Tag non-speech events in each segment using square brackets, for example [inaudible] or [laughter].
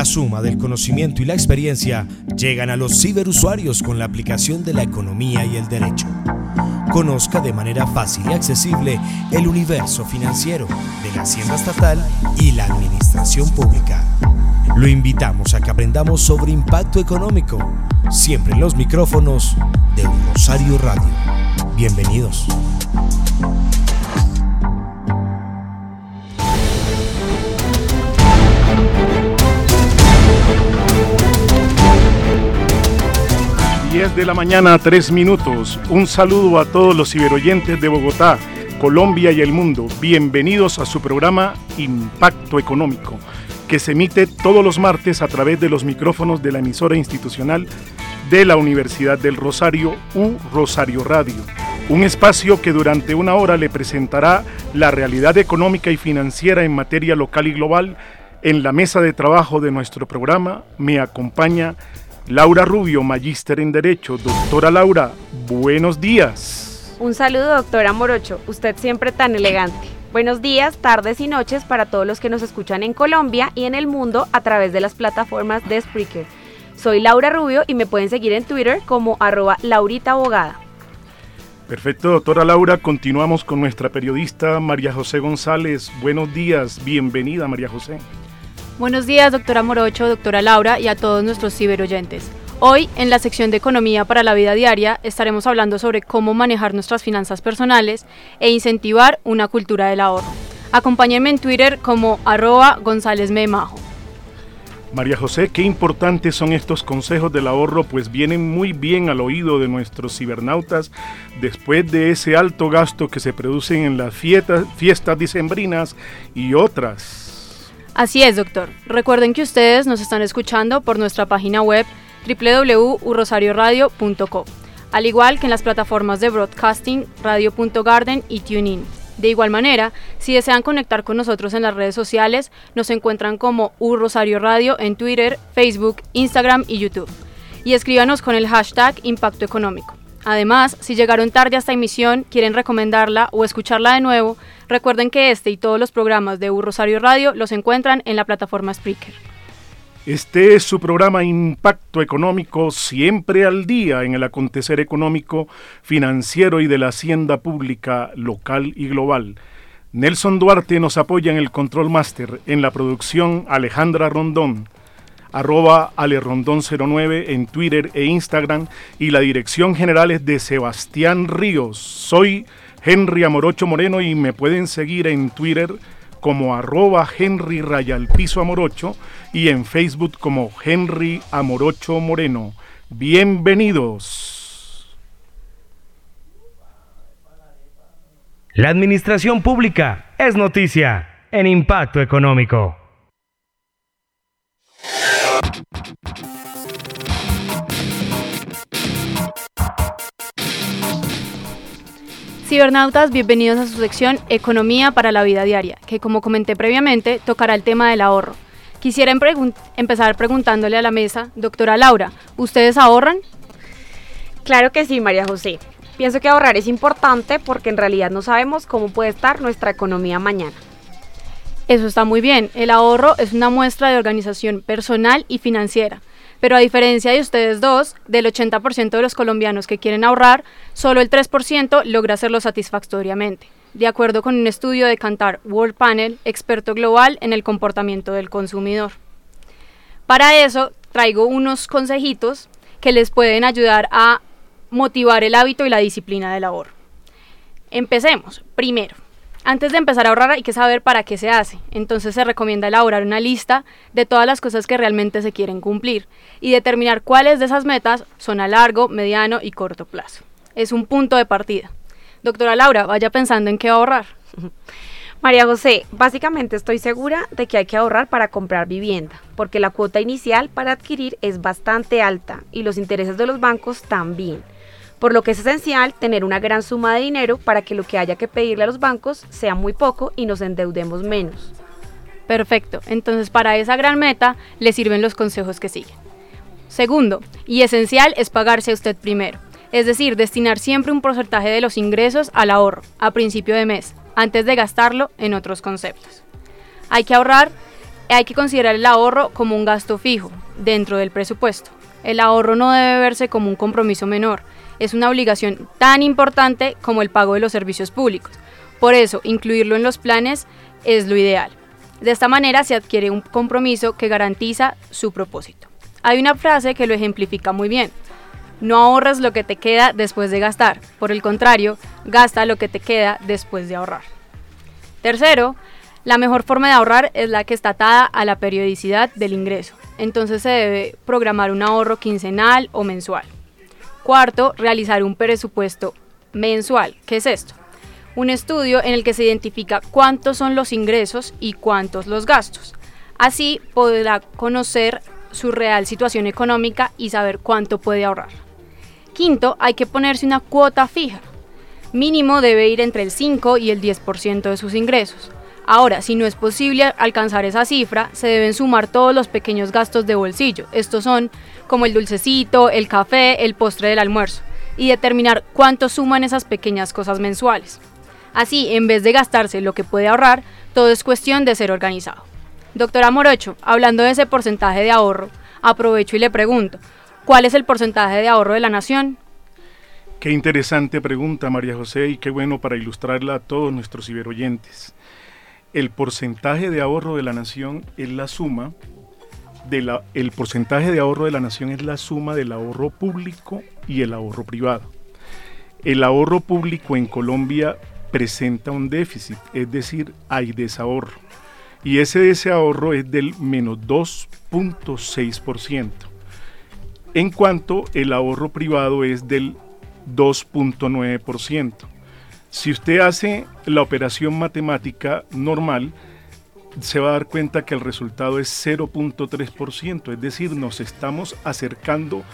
La suma del conocimiento y la experiencia llegan a los ciberusuarios con la aplicación de la economía y el derecho. Conozca de manera fácil y accesible el universo financiero de la Hacienda Estatal y la Administración Pública. Lo invitamos a que aprendamos sobre impacto económico, siempre en los micrófonos de Rosario Radio. Bienvenidos. 10 de la mañana, 3 minutos. Un saludo a todos los ciberoyentes de Bogotá, Colombia y el mundo. Bienvenidos a su programa Impacto Económico, que se emite todos los martes a través de los micrófonos de la emisora institucional de la Universidad del Rosario, U Rosario Radio. Un espacio que durante una hora le presentará la realidad económica y financiera en materia local y global. En la mesa de trabajo de nuestro programa me acompaña Laura Rubio, magíster en Derecho. Doctora Laura, buenos días. Un saludo, doctora Morocho. Usted siempre tan elegante. Buenos días, tardes y noches para todos los que nos escuchan en Colombia y en el mundo a través de las plataformas de Spreaker. Soy Laura Rubio y me pueden seguir en Twitter como arroba Laurita Abogada. Perfecto, doctora Laura. Continuamos con nuestra periodista María José González. Buenos días, bienvenida María José. Buenos días, doctora Morocho, doctora Laura y a todos nuestros ciberoyentes. Hoy, en la sección de Economía para la Vida Diaria, estaremos hablando sobre cómo manejar nuestras finanzas personales e incentivar una cultura del ahorro. Acompáñenme en Twitter como arroba González Memajo. María José, qué importantes son estos consejos del ahorro, pues vienen muy bien al oído de nuestros cibernautas después de ese alto gasto que se producen en las fiestas, fiestas dicembrinas y otras. Así es, doctor. Recuerden que ustedes nos están escuchando por nuestra página web www.urrosarioradio.co, al igual que en las plataformas de broadcasting radio.garden y TuneIn. De igual manera, si desean conectar con nosotros en las redes sociales, nos encuentran como Urrosario Radio en Twitter, Facebook, Instagram y YouTube. Y escríbanos con el hashtag Impacto Económico. Además, si llegaron tarde a esta emisión, quieren recomendarla o escucharla de nuevo, recuerden que este y todos los programas de U Rosario Radio los encuentran en la plataforma Spreaker. Este es su programa Impacto Económico, siempre al día en el acontecer económico, financiero y de la hacienda pública local y global. Nelson Duarte nos apoya en el Control Master, en la producción Alejandra Rondón arroba alerondón09 en Twitter e Instagram y la dirección general es de Sebastián Ríos. Soy Henry Amorocho Moreno y me pueden seguir en Twitter como arroba Henry Rayalpiso Amorocho y en Facebook como Henry Amorocho Moreno. Bienvenidos. La administración pública es noticia en impacto económico. Cibernautas, bienvenidos a su sección Economía para la Vida Diaria, que como comenté previamente tocará el tema del ahorro. Quisiera empezar preguntándole a la mesa, doctora Laura, ¿ustedes ahorran? Claro que sí, María José. Pienso que ahorrar es importante porque en realidad no sabemos cómo puede estar nuestra economía mañana. Eso está muy bien. El ahorro es una muestra de organización personal y financiera. Pero a diferencia de ustedes dos, del 80% de los colombianos que quieren ahorrar, solo el 3% logra hacerlo satisfactoriamente. de acuerdo con un estudio de Cantar World Panel, experto global en el comportamiento del consumidor. Para eso traigo unos consejitos que les pueden ayudar a motivar el hábito y la disciplina del ahorro. Empecemos. Primero, antes de empezar a ahorrar hay que saber para qué se hace. Entonces se recomienda elaborar una lista de todas las cosas que realmente se quieren cumplir y determinar cuáles de esas metas son a largo, mediano y corto plazo. Es un punto de partida. Doctora Laura, vaya pensando en qué ahorrar. [laughs] María José, básicamente estoy segura de que hay que ahorrar para comprar vivienda, porque la cuota inicial para adquirir es bastante alta y los intereses de los bancos también. Por lo que es esencial tener una gran suma de dinero para que lo que haya que pedirle a los bancos sea muy poco y nos endeudemos menos. Perfecto, entonces para esa gran meta le sirven los consejos que siguen. Segundo, y esencial es pagarse a usted primero, es decir, destinar siempre un porcentaje de los ingresos al ahorro a principio de mes, antes de gastarlo en otros conceptos. Hay que ahorrar, hay que considerar el ahorro como un gasto fijo dentro del presupuesto. El ahorro no debe verse como un compromiso menor, es una obligación tan importante como el pago de los servicios públicos. Por eso, incluirlo en los planes es lo ideal. De esta manera se adquiere un compromiso que garantiza su propósito. Hay una frase que lo ejemplifica muy bien. No ahorras lo que te queda después de gastar, por el contrario, gasta lo que te queda después de ahorrar. Tercero, la mejor forma de ahorrar es la que está atada a la periodicidad del ingreso, entonces se debe programar un ahorro quincenal o mensual. Cuarto, realizar un presupuesto mensual. ¿Qué es esto? Un estudio en el que se identifica cuántos son los ingresos y cuántos los gastos. Así podrá conocer su real situación económica y saber cuánto puede ahorrar. Quinto, hay que ponerse una cuota fija. Mínimo debe ir entre el 5 y el 10% de sus ingresos. Ahora, si no es posible alcanzar esa cifra, se deben sumar todos los pequeños gastos de bolsillo. Estos son como el dulcecito, el café, el postre del almuerzo. Y determinar cuánto suman esas pequeñas cosas mensuales. Así, en vez de gastarse lo que puede ahorrar, todo es cuestión de ser organizado. Doctora Morocho, hablando de ese porcentaje de ahorro, aprovecho y le pregunto, ¿Cuál es el porcentaje de ahorro de la nación? Qué interesante pregunta, María José, y qué bueno para ilustrarla a todos nuestros ciberoyentes. El porcentaje de ahorro de la nación es la suma de el porcentaje de ahorro de la nación es la suma del ahorro público y el ahorro privado. El ahorro público en Colombia presenta un déficit, es decir, hay desahorro. Y ese desahorro es del menos 2.6% en cuanto el ahorro privado es del 2.9%. Si usted hace la operación matemática normal, se va a dar cuenta que el resultado es 0.3%, es decir, nos estamos acercando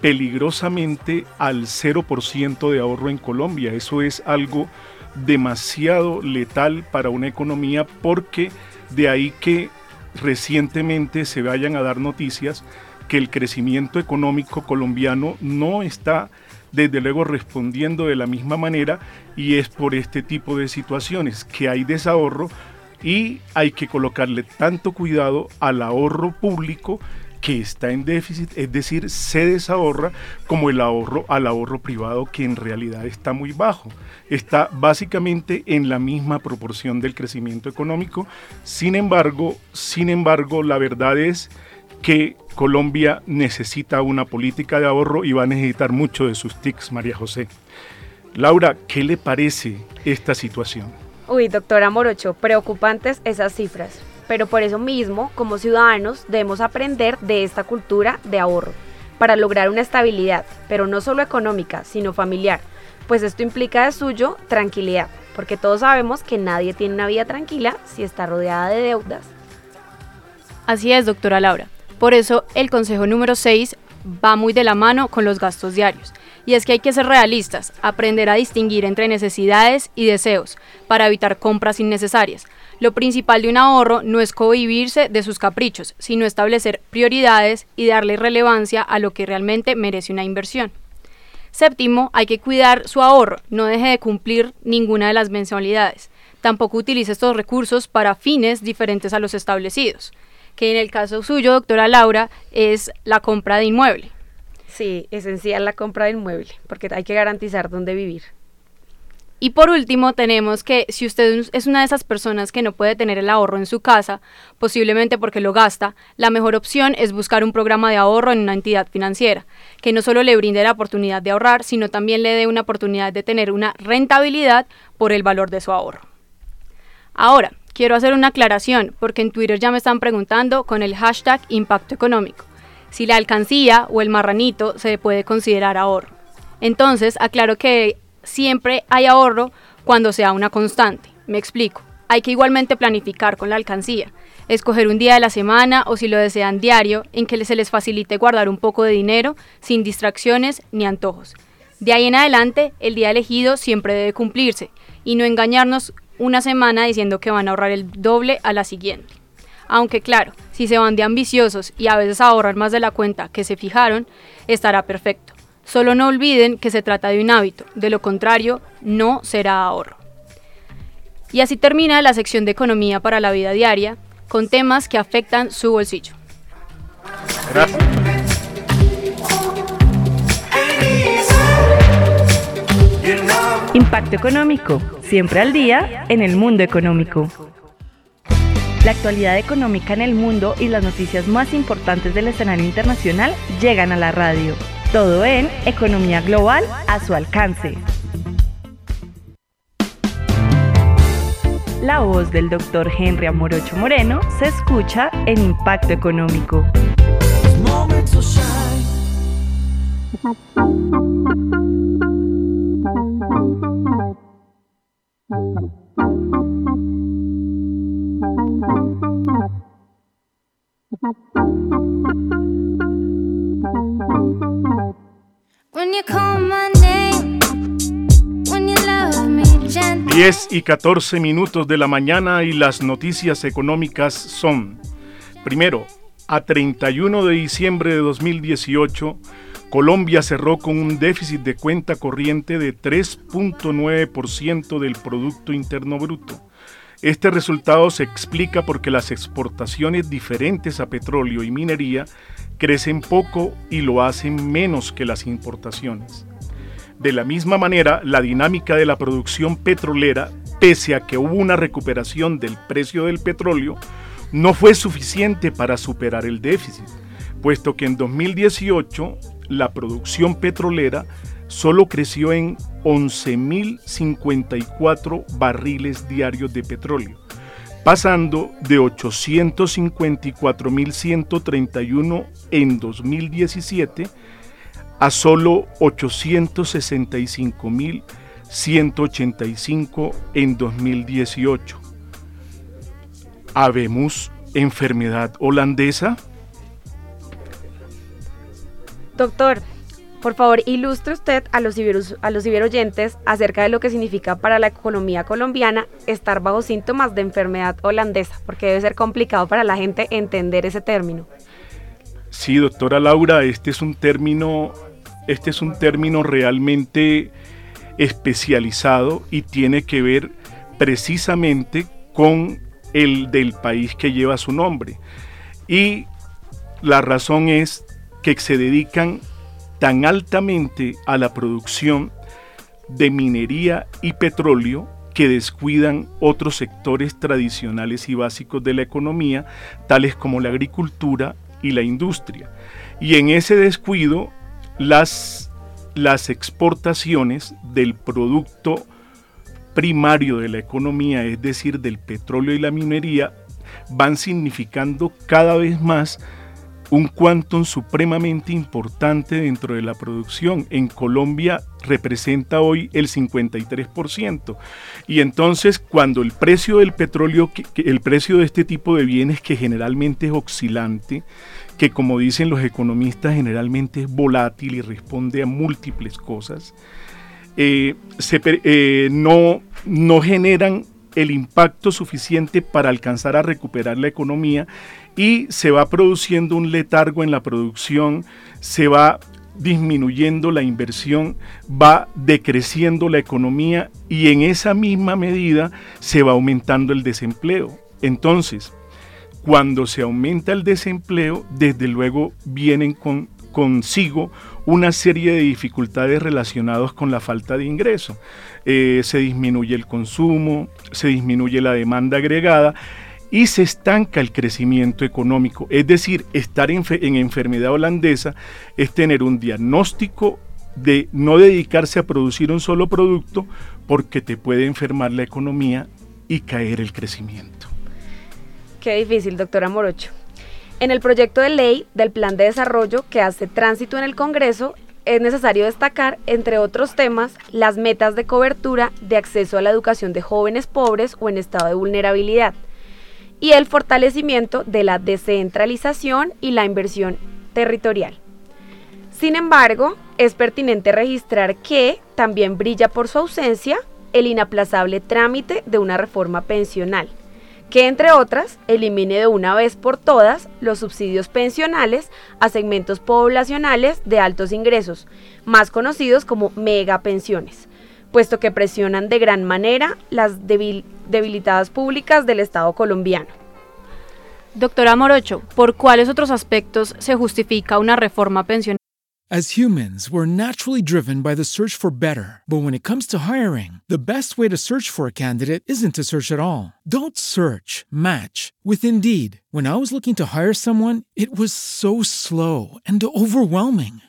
peligrosamente al 0% de ahorro en Colombia. Eso es algo demasiado letal para una economía porque de ahí que recientemente se vayan a dar noticias que el crecimiento económico colombiano no está desde luego respondiendo de la misma manera y es por este tipo de situaciones que hay desahorro y hay que colocarle tanto cuidado al ahorro público que está en déficit, es decir, se desahorra como el ahorro al ahorro privado que en realidad está muy bajo. Está básicamente en la misma proporción del crecimiento económico. Sin embargo, sin embargo, la verdad es que Colombia necesita una política de ahorro y va a necesitar mucho de sus TICs, María José. Laura, ¿qué le parece esta situación? Uy, doctora Morocho, preocupantes esas cifras. Pero por eso mismo, como ciudadanos, debemos aprender de esta cultura de ahorro para lograr una estabilidad, pero no solo económica, sino familiar, pues esto implica de suyo tranquilidad, porque todos sabemos que nadie tiene una vida tranquila si está rodeada de deudas. Así es, doctora Laura. Por eso el consejo número 6 va muy de la mano con los gastos diarios. Y es que hay que ser realistas, aprender a distinguir entre necesidades y deseos para evitar compras innecesarias. Lo principal de un ahorro no es cohibirse de sus caprichos, sino establecer prioridades y darle relevancia a lo que realmente merece una inversión. Séptimo, hay que cuidar su ahorro, no deje de cumplir ninguna de las mensualidades. Tampoco utilice estos recursos para fines diferentes a los establecidos que en el caso suyo, doctora Laura, es la compra de inmueble. Sí, esencial la compra de inmueble, porque hay que garantizar dónde vivir. Y por último, tenemos que si usted es una de esas personas que no puede tener el ahorro en su casa, posiblemente porque lo gasta, la mejor opción es buscar un programa de ahorro en una entidad financiera, que no solo le brinde la oportunidad de ahorrar, sino también le dé una oportunidad de tener una rentabilidad por el valor de su ahorro. Ahora, quiero hacer una aclaración, porque en Twitter ya me están preguntando con el hashtag impacto económico, si la alcancía o el marranito se puede considerar ahorro. Entonces, aclaro que siempre hay ahorro cuando sea una constante. Me explico. Hay que igualmente planificar con la alcancía, escoger un día de la semana o si lo desean diario en que se les facilite guardar un poco de dinero sin distracciones ni antojos. De ahí en adelante, el día elegido siempre debe cumplirse y no engañarnos una semana diciendo que van a ahorrar el doble a la siguiente. Aunque claro, si se van de ambiciosos y a veces ahorrar más de la cuenta que se fijaron, estará perfecto. Solo no olviden que se trata de un hábito, de lo contrario, no será ahorro. Y así termina la sección de economía para la vida diaria, con temas que afectan su bolsillo. Impacto económico, siempre al día en el mundo económico. La actualidad económica en el mundo y las noticias más importantes del escenario internacional llegan a la radio. Todo en Economía Global a su alcance. La voz del doctor Henry Amorocho Moreno se escucha en Impacto Económico. Diez y 14 minutos de la mañana y las noticias económicas son, primero, a 31 de diciembre de 2018, Colombia cerró con un déficit de cuenta corriente de 3.9% del Producto Interno Bruto. Este resultado se explica porque las exportaciones diferentes a petróleo y minería crecen poco y lo hacen menos que las importaciones. De la misma manera, la dinámica de la producción petrolera, pese a que hubo una recuperación del precio del petróleo, no fue suficiente para superar el déficit, puesto que en 2018 la producción petrolera solo creció en 11.054 barriles diarios de petróleo, pasando de 854.131 en 2017 a solo 865.185 en 2018. ¿Habemos enfermedad holandesa? Doctor, por favor, ilustre usted a los, ciberoyentes acerca de lo que significa para la economía colombiana estar bajo síntomas de enfermedad holandesa, porque debe ser complicado para la gente entender ese término. Sí, doctora Laura, este es un término, este es un término realmente especializado y tiene que ver precisamente con el del país que lleva su nombre. Y la razón es que se dedican tan altamente a la producción de minería y petróleo que descuidan otros sectores tradicionales y básicos de la economía, tales como la agricultura y la industria. Y en ese descuido, las, las exportaciones del producto primario de la economía, es decir, del petróleo y la minería, van significando cada vez más un quantum supremamente importante dentro de la producción. En Colombia representa hoy el 53%. Y entonces cuando el precio del petróleo, el precio de este tipo de bienes que generalmente es oscilante, que como dicen los economistas generalmente es volátil y responde a múltiples cosas, eh, eh, no, no generan el impacto suficiente para alcanzar a recuperar la economía y se va produciendo un letargo en la producción, se va disminuyendo la inversión, va decreciendo la economía y en esa misma medida se va aumentando el desempleo. Entonces, cuando se aumenta el desempleo, desde luego vienen con, consigo una serie de dificultades relacionadas con la falta de ingreso. Eh, se disminuye el consumo, se disminuye la demanda agregada y se estanca el crecimiento económico. Es decir, estar en, en enfermedad holandesa es tener un diagnóstico de no dedicarse a producir un solo producto porque te puede enfermar la economía y caer el crecimiento. Qué difícil, doctora Morocho. En el proyecto de ley del Plan de Desarrollo que hace tránsito en el Congreso, es necesario destacar, entre otros temas, las metas de cobertura de acceso a la educación de jóvenes pobres o en estado de vulnerabilidad y el fortalecimiento de la descentralización y la inversión territorial. Sin embargo, es pertinente registrar que también brilla por su ausencia el inaplazable trámite de una reforma pensional que entre otras elimine de una vez por todas los subsidios pensionales a segmentos poblacionales de altos ingresos, más conocidos como megapensiones, puesto que presionan de gran manera las debilitadas públicas del Estado colombiano. Doctora Morocho, ¿por cuáles otros aspectos se justifica una reforma pensional? As humans, we're naturally driven by the search for better. But when it comes to hiring, the best way to search for a candidate isn't to search at all. Don't search, match with Indeed. When I was looking to hire someone, it was so slow and overwhelming.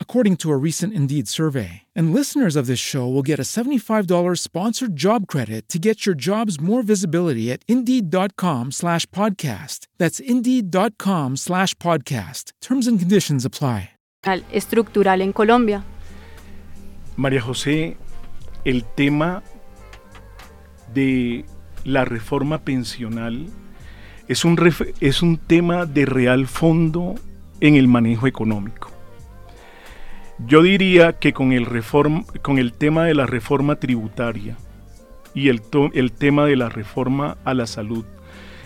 according to a recent Indeed survey. And listeners of this show will get a $75 sponsored job credit to get your jobs more visibility at Indeed.com slash podcast. That's Indeed.com slash podcast. Terms and conditions apply. estructural en Colombia. María José, el tema de la reforma pensional es un, es un tema de real fondo en el manejo económico. Yo diría que con el, con el tema de la reforma tributaria y el, el tema de la reforma a la salud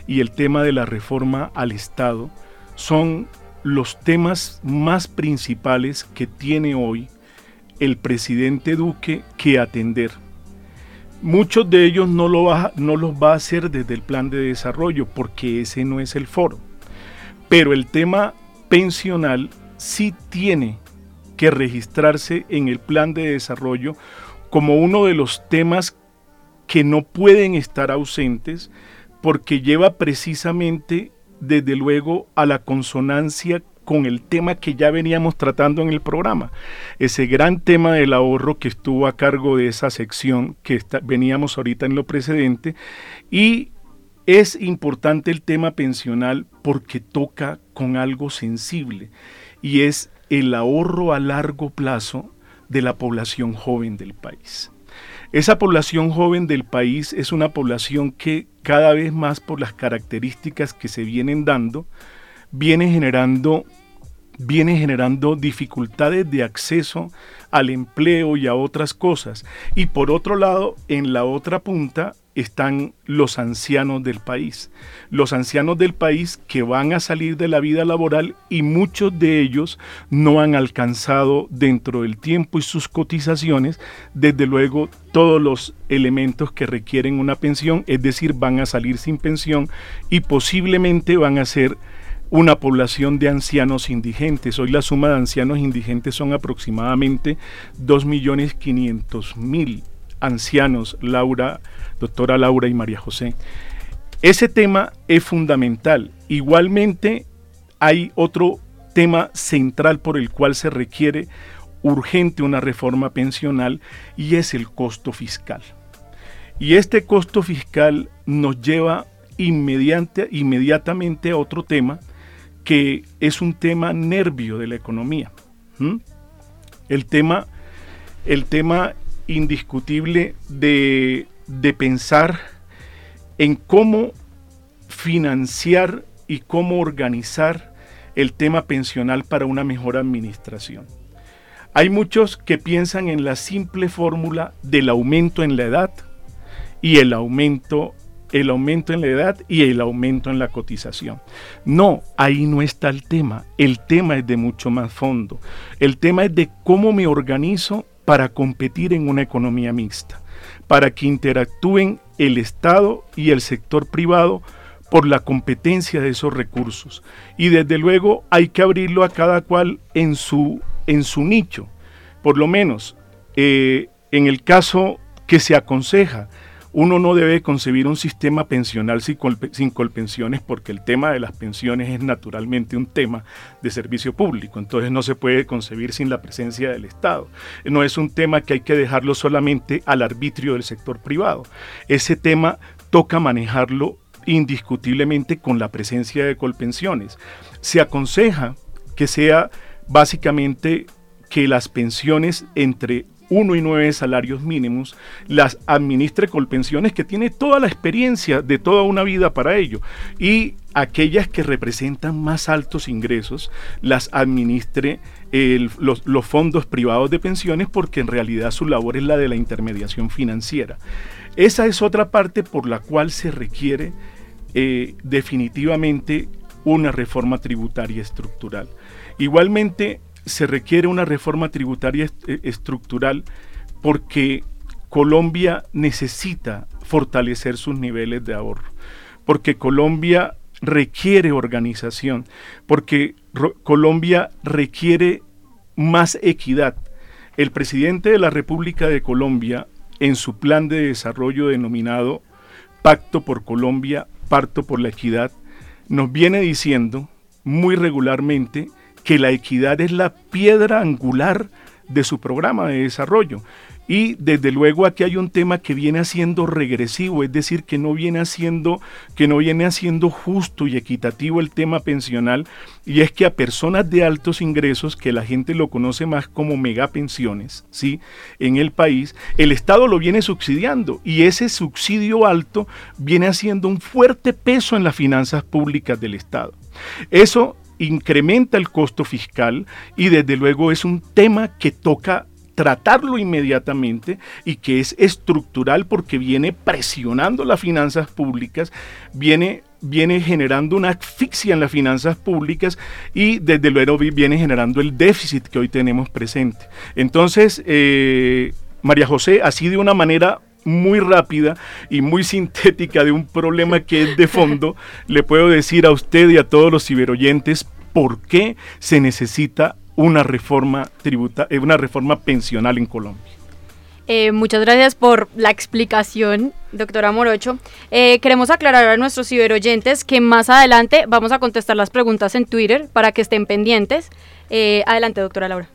y el tema de la reforma al Estado son los temas más principales que tiene hoy el presidente Duque que atender. Muchos de ellos no, lo no los va a hacer desde el plan de desarrollo porque ese no es el foro. Pero el tema pensional sí tiene que registrarse en el plan de desarrollo como uno de los temas que no pueden estar ausentes porque lleva precisamente desde luego a la consonancia con el tema que ya veníamos tratando en el programa, ese gran tema del ahorro que estuvo a cargo de esa sección que veníamos ahorita en lo precedente y es importante el tema pensional porque toca con algo sensible y es el ahorro a largo plazo de la población joven del país. Esa población joven del país es una población que cada vez más por las características que se vienen dando, viene generando, viene generando dificultades de acceso al empleo y a otras cosas. Y por otro lado, en la otra punta, están los ancianos del país. Los ancianos del país que van a salir de la vida laboral y muchos de ellos no han alcanzado dentro del tiempo y sus cotizaciones, desde luego, todos los elementos que requieren una pensión, es decir, van a salir sin pensión y posiblemente van a ser una población de ancianos indigentes. Hoy la suma de ancianos indigentes son aproximadamente 2.500.000 ancianos, Laura, doctora Laura y María José. Ese tema es fundamental. Igualmente hay otro tema central por el cual se requiere urgente una reforma pensional y es el costo fiscal. Y este costo fiscal nos lleva inmediatamente a otro tema que es un tema nervio de la economía. El tema, el tema indiscutible de, pensar en cómo financiar y cómo organizar el tema pensional para una mejor administración. Hay muchos que piensan en la simple fórmula del aumento en la edad y el aumento el aumento en la edad y el aumento en la cotización. No, ahí no está el tema. El tema es de mucho más fondo. El tema es de cómo me organizo para competir en una economía mixta, para que interactúen el Estado y el sector privado por la competencia de esos recursos. Y desde luego hay que abrirlo a cada cual en su, en su nicho. Por lo menos, eh, en el caso que se aconseja, uno no debe concebir un sistema pensional sin, colpensiones porque el tema de las pensiones es naturalmente un tema de servicio público, entonces no se puede concebir sin la presencia del Estado. No es un tema que hay que dejarlo solamente al arbitrio del sector privado. Ese tema toca manejarlo indiscutiblemente con la presencia de colpensiones. Se aconseja que sea básicamente que las pensiones entre uno y nueve salarios mínimos, las administre Colpensiones, que tiene toda la experiencia de toda una vida para ello, y aquellas que representan más altos ingresos, las administre los, los, fondos privados de pensiones, porque en realidad su labor es la de la intermediación financiera. Esa es otra parte por la cual se requiere eh, definitivamente una reforma tributaria estructural. Igualmente, se requiere una reforma tributaria eh, estructural porque Colombia necesita fortalecer sus niveles de ahorro, porque Colombia requiere organización, porque Colombia requiere más equidad. El presidente de la República de Colombia, en su plan de desarrollo denominado Pacto por Colombia, Parto por la Equidad, nos viene diciendo muy regularmente que la equidad es la piedra angular de su programa de desarrollo. Y desde luego aquí hay un tema que viene haciendo regresivo, es decir, que no viene haciendo, que no viene haciendo justo y equitativo el tema pensional, y es que a personas de altos ingresos, que la gente lo conoce más como megapensiones, ¿sí? En el país, el Estado lo viene subsidiando, y ese subsidio alto viene haciendo un fuerte peso en las finanzas públicas del Estado. Eso incrementa el costo fiscal y desde luego es un tema que toca tratarlo inmediatamente y que es estructural porque viene presionando las finanzas públicas, viene, viene generando una asfixia en las finanzas públicas y desde luego viene generando el déficit que hoy tenemos presente. Entonces, eh, María José, así de una manera muy rápida y muy sintética de un problema que es de fondo, [laughs] le puedo decir a usted y a todos los ciberoyentes por qué se necesita una reforma tributa, eh, una reforma pensional en Colombia. Eh, muchas gracias por la explicación, doctora Morocho. Eh, queremos aclarar a nuestros ciberoyentes que más adelante vamos a contestar las preguntas en Twitter para que estén pendientes. adelante, doctora Laura.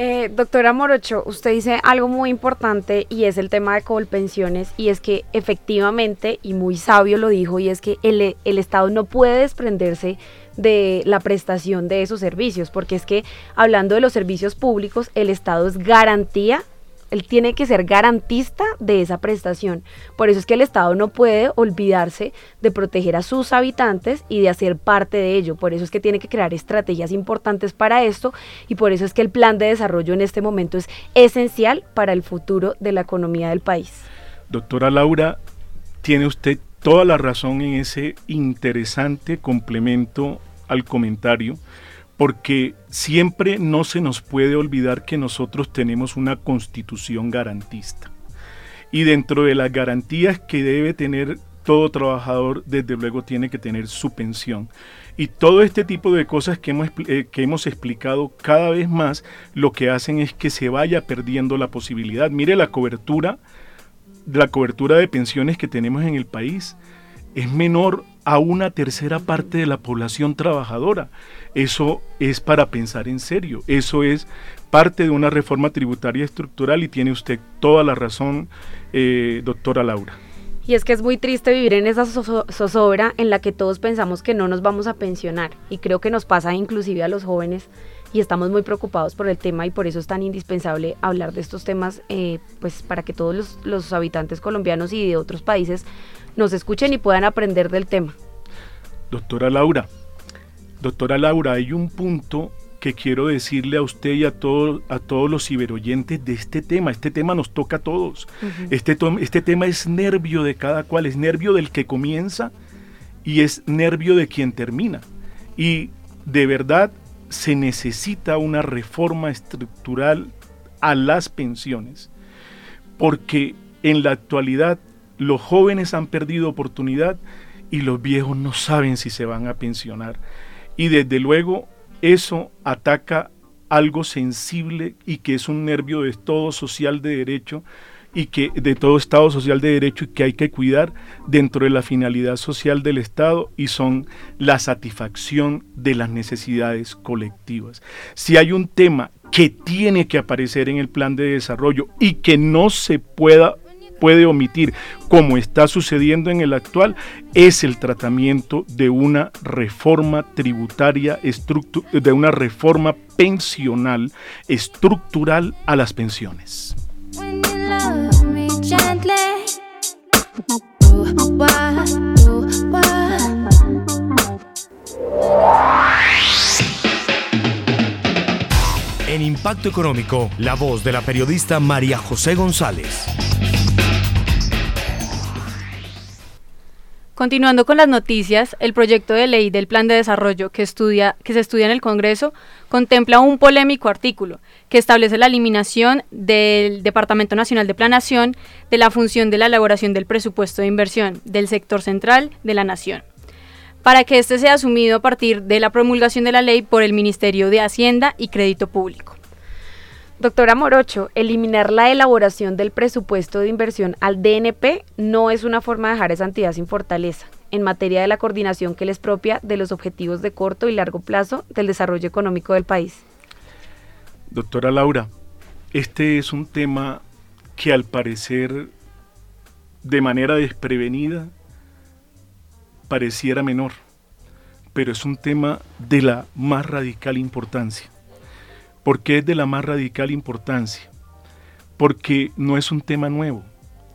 Eh, doctora Morocho, usted dice algo muy importante y es el tema de colpensiones y es que efectivamente, y muy sabio lo dijo, y es que el, el Estado no puede desprenderse de la prestación de esos servicios, porque es que hablando de los servicios públicos, el Estado es garantía él tiene que ser garantista de esa prestación. Por eso es que el Estado no puede olvidarse de proteger a sus habitantes y de hacer parte de ello. Por eso es que tiene que crear estrategias importantes para esto y por eso es que el plan de desarrollo en este momento es esencial para el futuro de la economía del país. Doctora Laura, tiene usted toda la razón en ese interesante complemento al comentario porque siempre no se nos puede olvidar que nosotros tenemos una constitución garantista. Y dentro de las garantías que debe tener todo trabajador, desde luego tiene que tener su pensión. Y todo este tipo de cosas que hemos, eh, que hemos explicado cada vez más, lo que hacen es que se vaya perdiendo la posibilidad. Mire la cobertura, la cobertura de pensiones que tenemos en el país es menor a una tercera parte de la población trabajadora. Eso es para pensar en serio. Eso es parte de una reforma tributaria estructural y tiene usted toda la razón, eh, doctora Laura. Y es que es muy triste vivir en esa zozobra en la que todos pensamos que no nos vamos a pensionar. Y creo que nos pasa inclusive a los jóvenes y estamos muy preocupados por el tema y por eso es tan indispensable hablar de estos temas, eh, pues para que todos los, los habitantes colombianos y de otros países nos escuchen y puedan aprender del tema. Doctora Laura, doctora Laura, hay un punto que quiero decirle a usted y a, todo, a todos los ciberoyentes de este tema. Este tema nos toca a todos. este, este tema es nervio de cada cual, es nervio del que comienza y es nervio de quien termina. Y de verdad se necesita una reforma estructural a las pensiones, porque en la actualidad los jóvenes han perdido oportunidad y los viejos no saben si se van a pensionar. Y desde luego eso ataca algo sensible y que es un nervio de todo social de derecho y que de todo Estado social de derecho y que hay que cuidar dentro de la finalidad social del Estado y son la satisfacción de las necesidades colectivas. Si hay un tema que tiene que aparecer en el plan de desarrollo y que no se pueda puede omitir, como está sucediendo en el actual, es el tratamiento de una reforma tributaria, de una reforma pensional estructural a las pensiones. En Impacto Económico, la voz de la periodista María José González. Continuando con las noticias, el proyecto de ley del Plan de Desarrollo que, se estudia en el Congreso contempla un polémico artículo que establece la eliminación del Departamento Nacional de Planación de la función de la elaboración del presupuesto de inversión del sector central de la Nación, para que éste sea asumido a partir de la promulgación de la ley por el Ministerio de Hacienda y Crédito Público. Doctora Morocho, eliminar la elaboración del presupuesto de inversión al DNP no es una forma de dejar esa entidad sin fortaleza en materia de la coordinación que les propia de los objetivos de corto y largo plazo del desarrollo económico del país. Doctora Laura, este es un tema que al parecer de manera desprevenida pareciera menor, pero es un tema de la más radical importancia. ¿Por qué es de la más radical importancia? Porque no es un tema nuevo,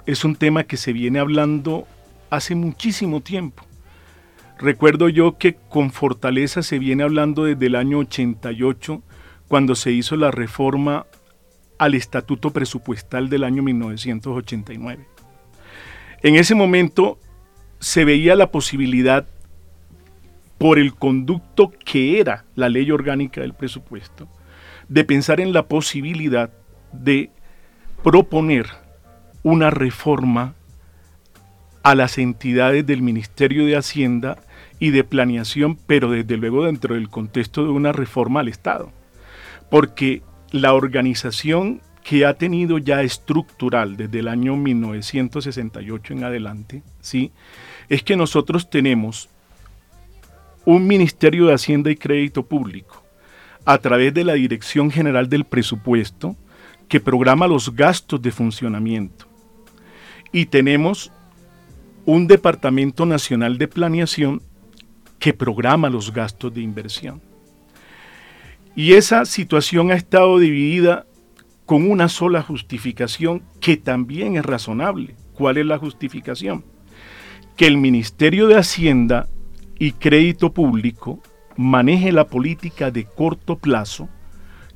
es un tema que se viene hablando hace muchísimo tiempo. Recuerdo yo que con fortaleza se viene hablando desde el año 88, cuando se hizo la reforma al Estatuto Presupuestal del año 1989. En ese momento se veía la posibilidad, por el conducto que era la ley orgánica del presupuesto, de pensar en la posibilidad de proponer una reforma a las entidades del Ministerio de Hacienda y de Planeación, pero desde luego dentro del contexto de una reforma al Estado. Porque la organización que ha tenido ya estructural desde el año 1968 en adelante, ¿sí? es que nosotros tenemos un Ministerio de Hacienda y Crédito Público, a través de la Dirección General del Presupuesto, que programa los gastos de funcionamiento. Y tenemos un Departamento Nacional de Planeación que programa los gastos de inversión. Y esa situación ha estado dividida con una sola justificación que también es razonable. ¿Cuál es la justificación? Que el Ministerio de Hacienda y Crédito Público maneje la política de corto plazo,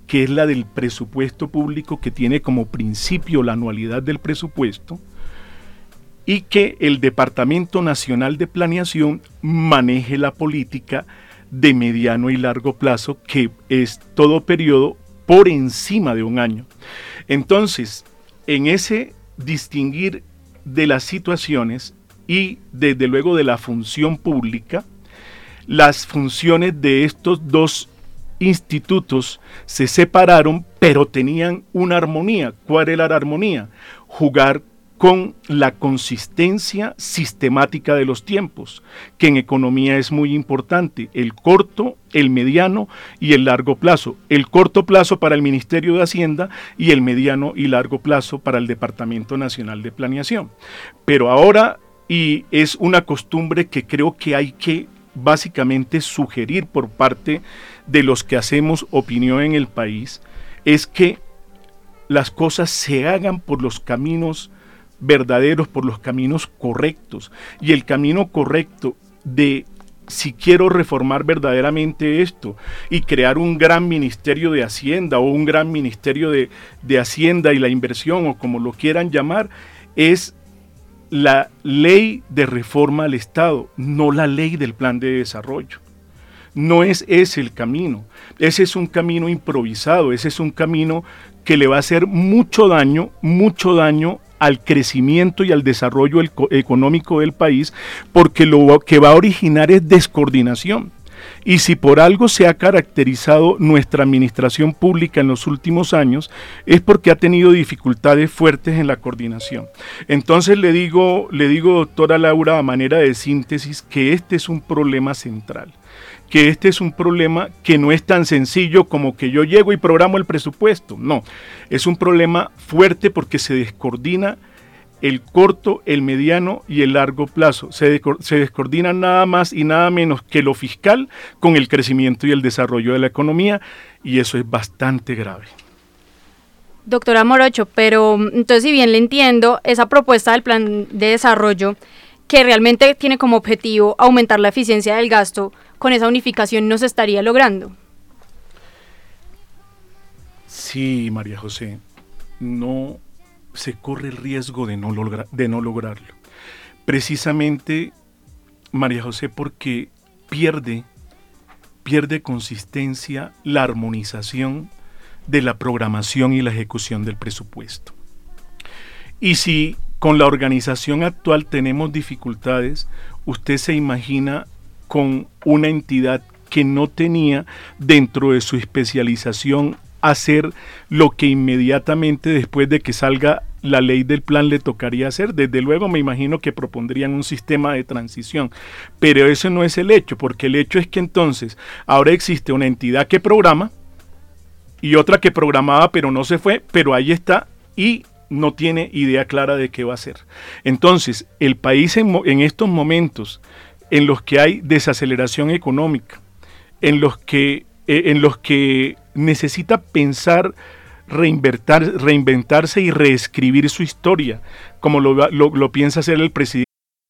que es la del presupuesto público que tiene como principio la anualidad del presupuesto, y que el Departamento Nacional de Planeación maneje la política de mediano y largo plazo, que es todo periodo por encima de un año. Entonces, en ese distinguir de las situaciones y desde luego de la función pública, las funciones de estos dos institutos se separaron, pero tenían una armonía. ¿Cuál era la armonía? Jugar con la consistencia sistemática de los tiempos, que en economía es muy importante, el corto, el mediano y el largo plazo. El corto plazo para el Ministerio de Hacienda y el mediano y largo plazo para el Departamento Nacional de Planeación. Pero ahora, y es una costumbre que creo que hay que básicamente sugerir por parte de los que hacemos opinión en el país es que las cosas se hagan por los caminos verdaderos, por los caminos correctos. Y el camino correcto de si quiero reformar verdaderamente esto y crear un gran ministerio de Hacienda o un gran ministerio de, de Hacienda y la inversión o como lo quieran llamar, es la ley de reforma al Estado, no la ley del plan de desarrollo. No es ese el camino. Ese es un camino improvisado, ese es un camino que le va a hacer mucho daño, mucho daño al crecimiento y al desarrollo económico del país, porque lo que va a originar es descoordinación. Y si por algo se ha caracterizado nuestra administración pública en los últimos años, es porque ha tenido dificultades fuertes en la coordinación. Entonces le digo, le digo, doctora Laura, a manera de síntesis, que este es un problema central que este es un problema que no es tan sencillo como que yo llego y programo el presupuesto. No, es un problema fuerte porque se descoordina el corto, el mediano y el largo plazo. Se, se descoordina nada más y nada menos que lo fiscal con el crecimiento y el desarrollo de la economía y eso es bastante grave. Doctora Morocho, pero entonces si bien le entiendo, esa propuesta del plan de desarrollo que realmente tiene como objetivo aumentar la eficiencia del gasto, con esa unificación no se estaría logrando. Sí, María José, no se corre el riesgo de no, de no lograrlo. Precisamente, María José, porque pierde, pierde consistencia la armonización de la programación y la ejecución del presupuesto. Y si con la organización actual tenemos dificultades, usted se imagina con una entidad que no tenía dentro de su especialización hacer lo que inmediatamente después de que salga la ley del plan le tocaría hacer. Desde luego me imagino que propondrían un sistema de transición, pero ese no es el hecho, porque el hecho es que entonces ahora existe una entidad que programa y otra que programaba pero no se fue, pero ahí está y no tiene idea clara de qué va a hacer. Entonces, el país en, en estos momentos en los que hay desaceleración económica, en los que, eh, en los que necesita pensar, reinventarse y reescribir su historia, como lo, lo, lo piensa hacer el presidente.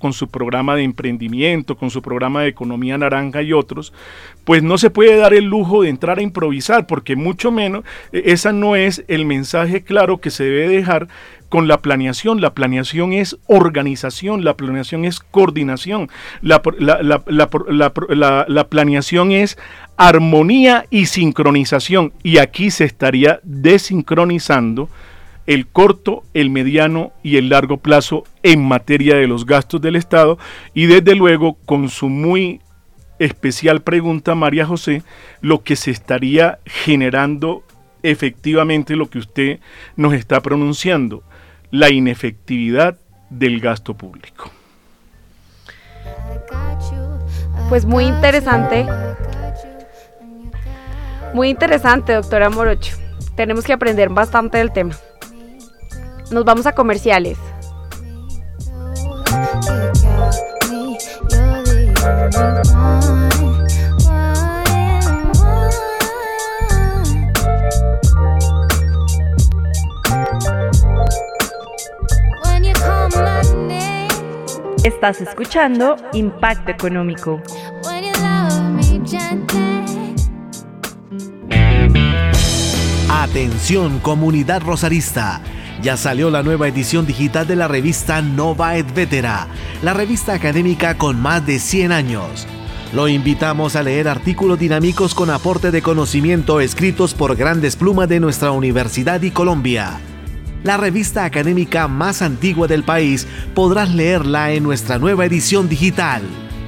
Con su programa de emprendimiento, con su programa de economía naranja y otros, pues no se puede dar el lujo de entrar a improvisar, porque mucho menos, e, esa no es el mensaje claro que se debe dejar con la planeación. La planeación es organización, la planeación es coordinación, la, la planeación es armonía y sincronización, y aquí se estaría desincronizando el corto, el mediano y el largo plazo en materia de los gastos del Estado y desde luego con su muy especial pregunta María José lo que se estaría generando efectivamente lo que usted nos está pronunciando, la inefectividad del gasto público. Pues muy interesante. Muy interesante, doctora Morocho. Tenemos que aprender bastante del tema. Nos vamos a comerciales. Estás escuchando Impacto Económico. Atención comunidad rosarista. Ya salió la nueva edición digital de la revista Nova et Vetera, la revista académica con más de 100 años. Lo invitamos a leer artículos dinámicos con aporte de conocimiento escritos por grandes plumas de nuestra universidad y Colombia la revista académica más antigua del país, podrás leerla en nuestra nueva edición digital.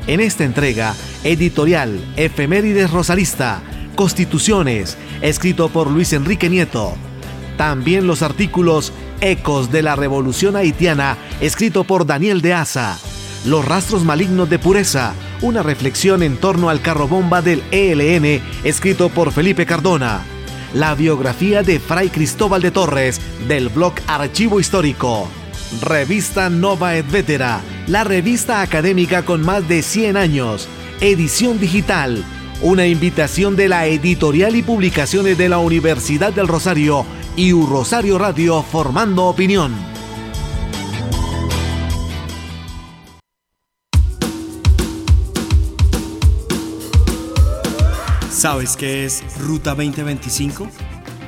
En esta entrega, editorial Efemérides Rosalista, Constituciones, escrito por Luis Enrique Nieto. También los artículos Ecos de la Revolución Haitiana, escrito por Daniel de Asa. Los rastros malignos de pureza, una reflexión en torno al carro bomba del ELN, escrito por Felipe Cardona la biografía de Fray Cristóbal de Torres del blog Archivo Histórico. Revista Nova et Vetera, la revista académica con más de 100 años. Edición digital. Una invitación de la editorial y publicaciones de la Universidad del Rosario y U Rosario Radio formando opinión. ¿Sabes qué es Ruta 2025?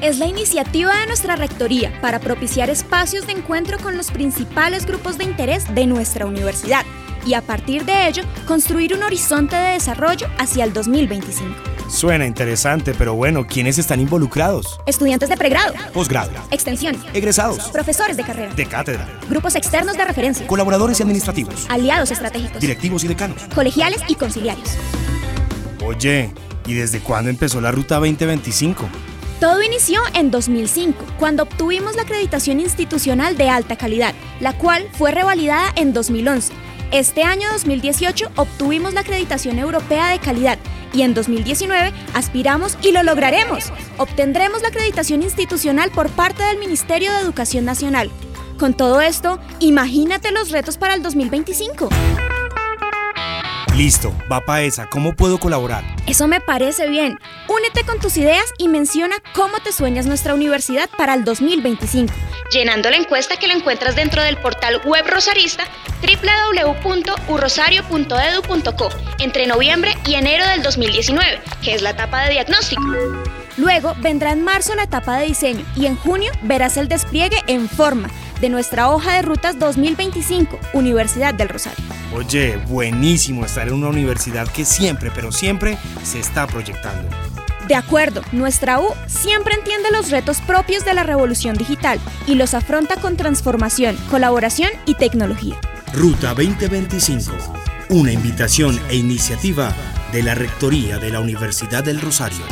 Es la iniciativa de nuestra Rectoría para propiciar espacios de encuentro con los principales grupos de interés de nuestra universidad y a partir de ello construir un horizonte de desarrollo hacia el 2025. Suena interesante, pero bueno, ¿quiénes están involucrados? Estudiantes de pregrado, posgrado, extensión, egresados, profesores de carrera, de cátedra, grupos externos de referencia, colaboradores y administrativos, aliados estratégicos, directivos y decanos, colegiales y conciliarios. Oye, ¿Y desde cuándo empezó la Ruta 2025? Todo inició en 2005, cuando obtuvimos la acreditación institucional de alta calidad, la cual fue revalidada en 2011. Este año 2018 obtuvimos la acreditación europea de calidad y en 2019 aspiramos y lo lograremos. Obtendremos la acreditación institucional por parte del Ministerio de Educación Nacional. Con todo esto, imagínate los retos para el 2025. Listo, va para esa. ¿Cómo puedo colaborar? Eso me parece bien. Únete con tus ideas y menciona cómo te sueñas nuestra universidad para el 2025. Llenando la encuesta que la encuentras dentro del portal web rosarista www.urrosario.edu.co entre noviembre y enero del 2019, que es la etapa de diagnóstico. Luego vendrá en marzo la etapa de diseño y en junio verás el despliegue en forma de nuestra hoja de rutas 2025, Universidad del Rosario. Oye, buenísimo estar en una universidad que siempre, pero siempre se está proyectando. De acuerdo, nuestra U siempre entiende los retos propios de la revolución digital y los afronta con transformación, colaboración y tecnología. Ruta 2025, una invitación e iniciativa de la Rectoría de la Universidad del Rosario.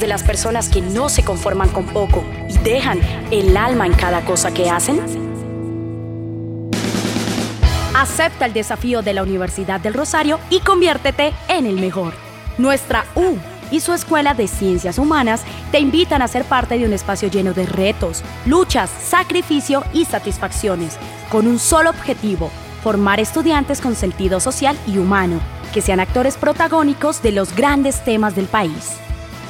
De las personas que no se conforman con poco y dejan el alma en cada cosa que hacen? Acepta el desafío de la Universidad del Rosario y conviértete en el mejor. Nuestra U y su Escuela de Ciencias Humanas te invitan a ser parte de un espacio lleno de retos, luchas, sacrificio y satisfacciones, con un solo objetivo, formar estudiantes con sentido social y humano, que sean actores protagónicos de los grandes temas del país.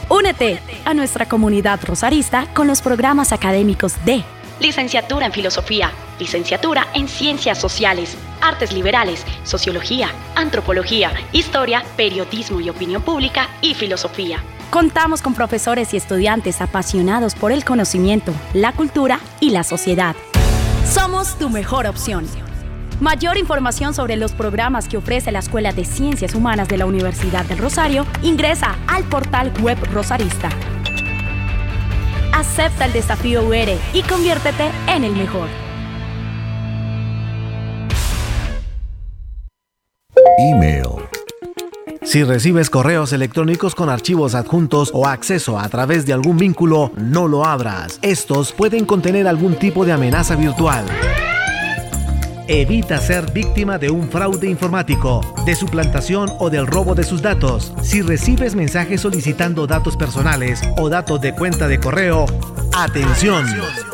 Únete a nuestra comunidad rosarista con los programas académicos de Licenciatura en Filosofía, Licenciatura en Ciencias Sociales, Artes Liberales, Sociología, Antropología, Historia, Periodismo y Opinión Pública y Filosofía. Contamos con profesores y estudiantes apasionados por el conocimiento, la cultura y la sociedad. Somos tu mejor opción. Mayor información sobre los programas que ofrece la Escuela de Ciencias Humanas de la Universidad del Rosario ingresa al portal web Rosarista. Acepta el desafío UR y conviértete en el mejor. Email. Si recibes correos electrónicos con archivos adjuntos o acceso a través de algún vínculo, no lo abras. Estos pueden contener algún tipo de amenaza virtual. Evita ser víctima de un fraude informático, de suplantación o del robo de sus datos. Si recibes mensajes solicitando datos personales o datos de cuenta de correo, atención.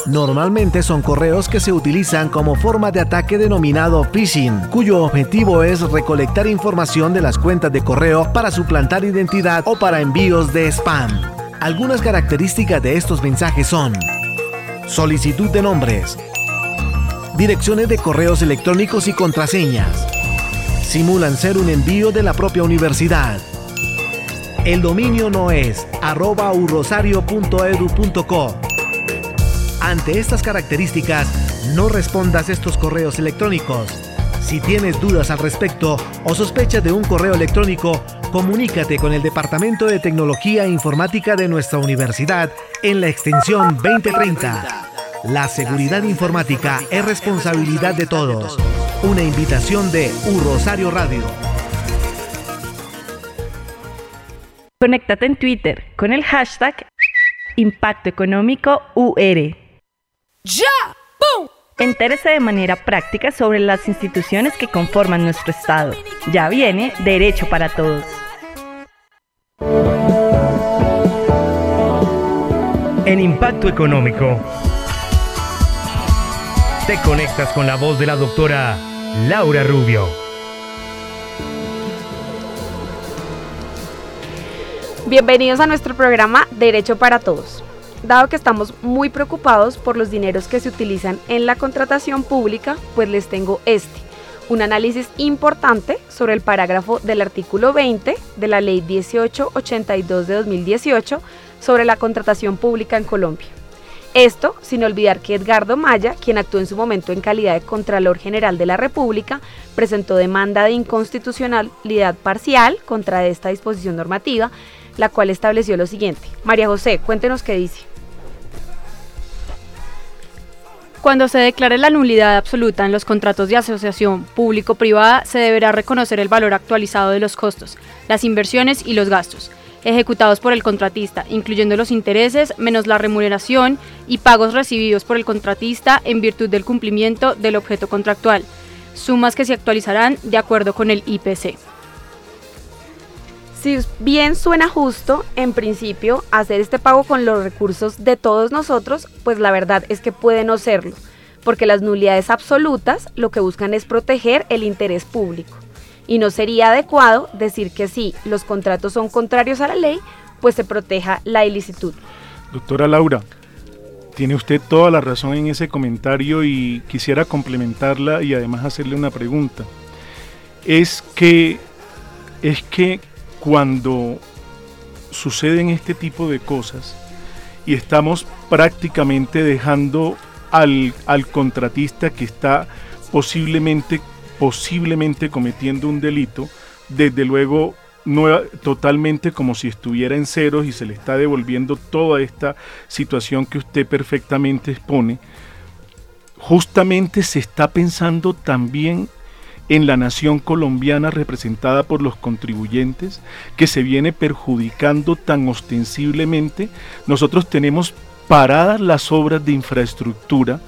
Normalmente son correos que se utilizan como forma de ataque denominado phishing, cuyo objetivo es recolectar información de las cuentas de correo para suplantar identidad o para envíos de spam. Algunas características de estos mensajes son solicitud de nombres, direcciones de correos electrónicos y contraseñas. Simulan ser un envío de la propia universidad. El dominio no es arroba urrosario.edu.co. Ante estas características, no respondas estos correos electrónicos. Si tienes dudas al respecto o sospechas de un correo electrónico, comunícate con el Departamento de Tecnología e Informática de nuestra universidad en la extensión 2030. La seguridad informática es responsabilidad de todos. Una invitación de U Rosario Radio. Conéctate en Twitter con el hashtag Impacto Económico UR. ¡Ya! ¡Pum! Entérese de manera práctica sobre las instituciones que conforman nuestro Estado. Ya viene Derecho para Todos. En Impacto Económico te conectas con la voz de la doctora Laura Rubio. Bienvenidos a nuestro programa Derecho para Todos. Dado que estamos muy preocupados por los dineros que se utilizan en la contratación pública, pues les tengo este, un análisis importante sobre el parágrafo del artículo 20 de la Ley 1882 de 2018 sobre la contratación pública en Colombia. Esto sin olvidar que Edgardo Maya, quien actuó en su momento en calidad de Contralor General de la República, presentó demanda de inconstitucionalidad parcial contra esta disposición normativa, la cual estableció lo siguiente. María José, cuéntenos qué dice. Cuando se declare la nulidad absoluta en los contratos de asociación público-privada, se deberá reconocer el valor actualizado de los costos, las inversiones y los gastos ejecutados por el contratista, incluyendo los intereses menos la remuneración y pagos recibidos por el contratista en virtud del cumplimiento del objeto contractual, sumas que se actualizarán de acuerdo con el IPC. Si bien suena justo, en principio, hacer este pago con los recursos de todos nosotros, pues la verdad es que puede no serlo, porque las nulidades absolutas lo que buscan es proteger el interés público y no sería adecuado decir que si los contratos son contrarios a la ley, pues se proteja la ilicitud. Doctora Laura, tiene usted toda la razón en ese comentario y quisiera complementarla y además hacerle una pregunta. Es que es que cuando suceden este tipo de cosas y estamos prácticamente dejando al, al contratista que está posiblemente posiblemente cometiendo un delito, desde luego totalmente como si estuviera en ceros y se le está devolviendo toda esta situación que usted perfectamente expone, justamente se está pensando también en la nación colombiana representada por los contribuyentes que se viene perjudicando tan ostensiblemente. Nosotros tenemos paradas las obras de infraestructura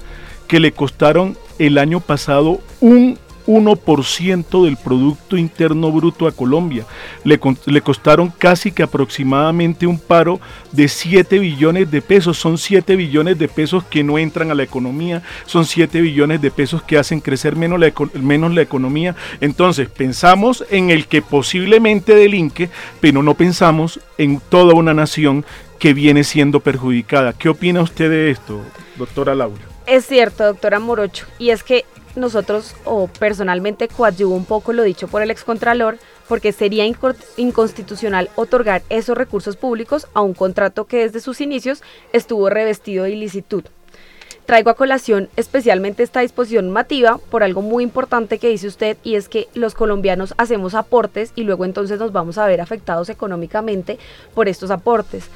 que le costaron el año pasado un 1% del Producto Interno Bruto a Colombia. Le, le, costaron casi que aproximadamente un paro de 7 billones de pesos. Son 7 billones de pesos que no entran a la economía, son 7 billones de pesos que hacen crecer menos la, menos la economía. Entonces, pensamos en el que posiblemente delinque, pero no pensamos en toda una nación que viene siendo perjudicada. ¿Qué opina usted de esto, doctora Laura? Es cierto, doctora Morocho, y es que nosotros o personalmente coadyuvo un poco lo dicho por el excontralor porque sería inconstitucional otorgar esos recursos públicos a un contrato que desde sus inicios estuvo revestido de ilicitud. Traigo a colación especialmente esta disposición normativa por algo muy importante que dice usted y es que los colombianos hacemos aportes y luego entonces nos vamos a ver afectados económicamente por estos aportes.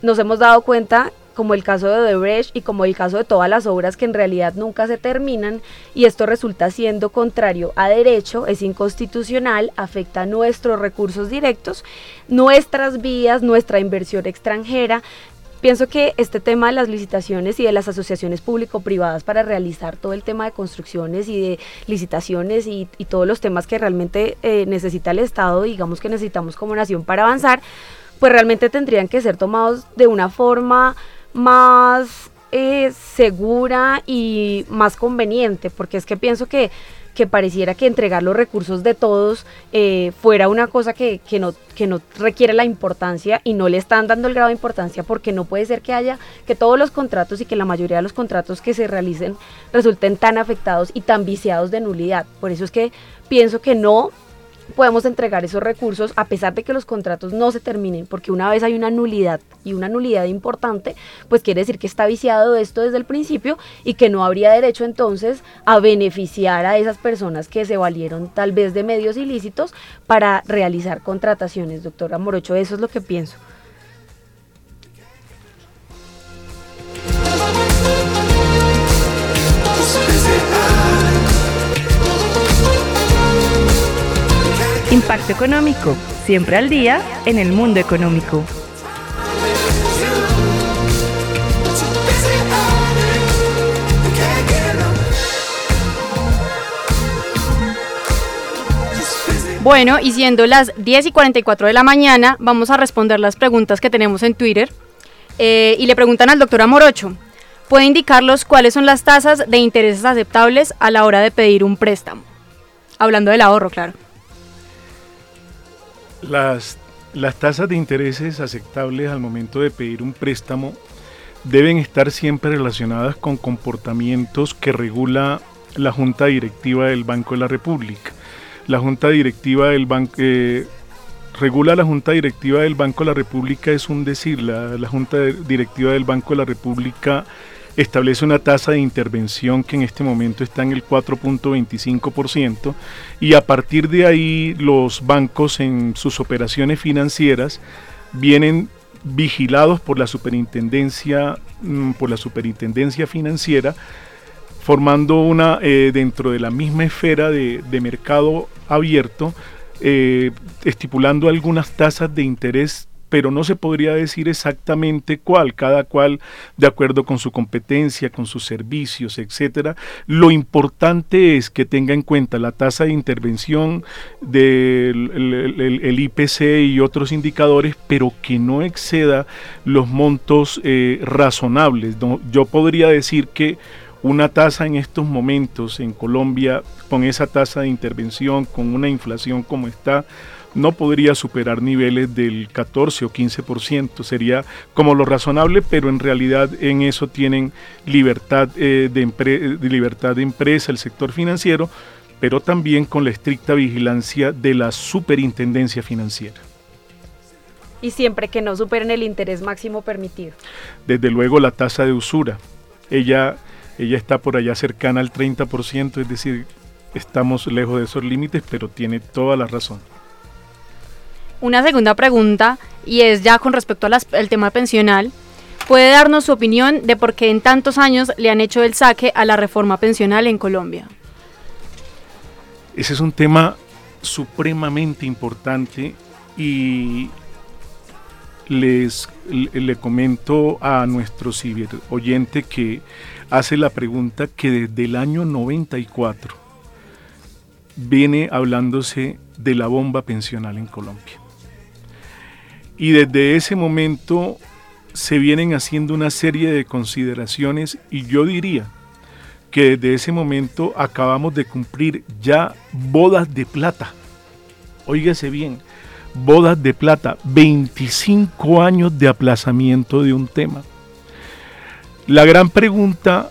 Nos hemos dado cuenta como el caso de Odebrecht y como el caso de todas las obras que en realidad nunca se terminan y esto resulta siendo contrario a derecho, es inconstitucional, afecta nuestros recursos directos, nuestras vías, nuestra inversión extranjera. Pienso que este tema de las licitaciones y de las asociaciones público-privadas para realizar todo el tema de construcciones y de licitaciones y, todos los temas que realmente eh, necesita el Estado, digamos que necesitamos como nación para avanzar, pues realmente tendrían que ser tomados de una forma más eh, segura y más conveniente, porque es que pienso que, que pareciera que entregar los recursos de todos eh, fuera una cosa que, que, no, que no requiere la importancia y no le están dando el grado de importancia porque no puede ser que haya que todos los contratos y que la mayoría de los contratos que se realicen resulten tan afectados y tan viciados de nulidad. Por eso es que pienso que no podemos entregar esos recursos a pesar de que los contratos no se terminen, porque una vez hay una nulidad y una nulidad importante, pues quiere decir que está viciado esto desde el principio y que no habría derecho entonces a beneficiar a esas personas que se valieron tal vez de medios ilícitos para realizar contrataciones. Doctora Morocho, eso es lo que pienso. Económico, siempre al día en el mundo económico. Bueno, y siendo las 10 y 44 de la mañana, vamos a responder las preguntas que tenemos en Twitter. Eh, y le preguntan al doctor Amorocho, ¿puede indicarlos cuáles son las tasas de intereses aceptables a la hora de pedir un préstamo? Hablando del ahorro, claro. Las, tasas de intereses aceptables al momento de pedir un préstamo deben estar siempre relacionadas con comportamientos que regula la Junta Directiva del Banco de la República. La Junta Directiva del Banco... Eh, regula la Junta Directiva del Banco de la República es un decir, la Junta Directiva del Banco de la República establece una tasa de intervención que en este momento está en el 4.25% y a partir de ahí los bancos en sus operaciones financieras vienen vigilados por la superintendencia mm, por la superintendencia financiera formando una eh, dentro de la misma esfera de, mercado abierto eh, estipulando algunas tasas de interés pero no se podría decir exactamente cuál, cada cual de acuerdo con su competencia, con sus servicios, etcétera. Lo importante es que tenga en cuenta la tasa de intervención del el, IPC y otros indicadores, pero que no exceda los montos eh, razonables. yo podría decir que una tasa en estos momentos en Colombia, con esa tasa de intervención, con una inflación como está, no podría superar niveles del 14 o 15%, sería como lo razonable, pero en realidad en eso tienen libertad, eh, de, libertad de empresa, el sector financiero, pero también con la estricta vigilancia de la superintendencia financiera. Y siempre que no superen el interés máximo permitido. Desde luego la tasa de usura. Ella, ella está por allá cercana al 30%, es decir, estamos lejos de esos límites, pero tiene toda la razón una segunda pregunta y es ya con respecto al tema pensional. ¿Puede darnos su opinión de por qué en tantos años le han hecho el saque a la reforma pensional en Colombia? Ese es un tema supremamente importante y les le comento a nuestro oyente que hace la pregunta que desde el año 94 viene hablándose de la bomba pensional en Colombia. Y desde ese momento se vienen haciendo una serie de consideraciones y yo diría que desde ese momento acabamos de cumplir ya bodas de plata. Óigase bien, bodas de plata, 25 años de aplazamiento de un tema. La gran pregunta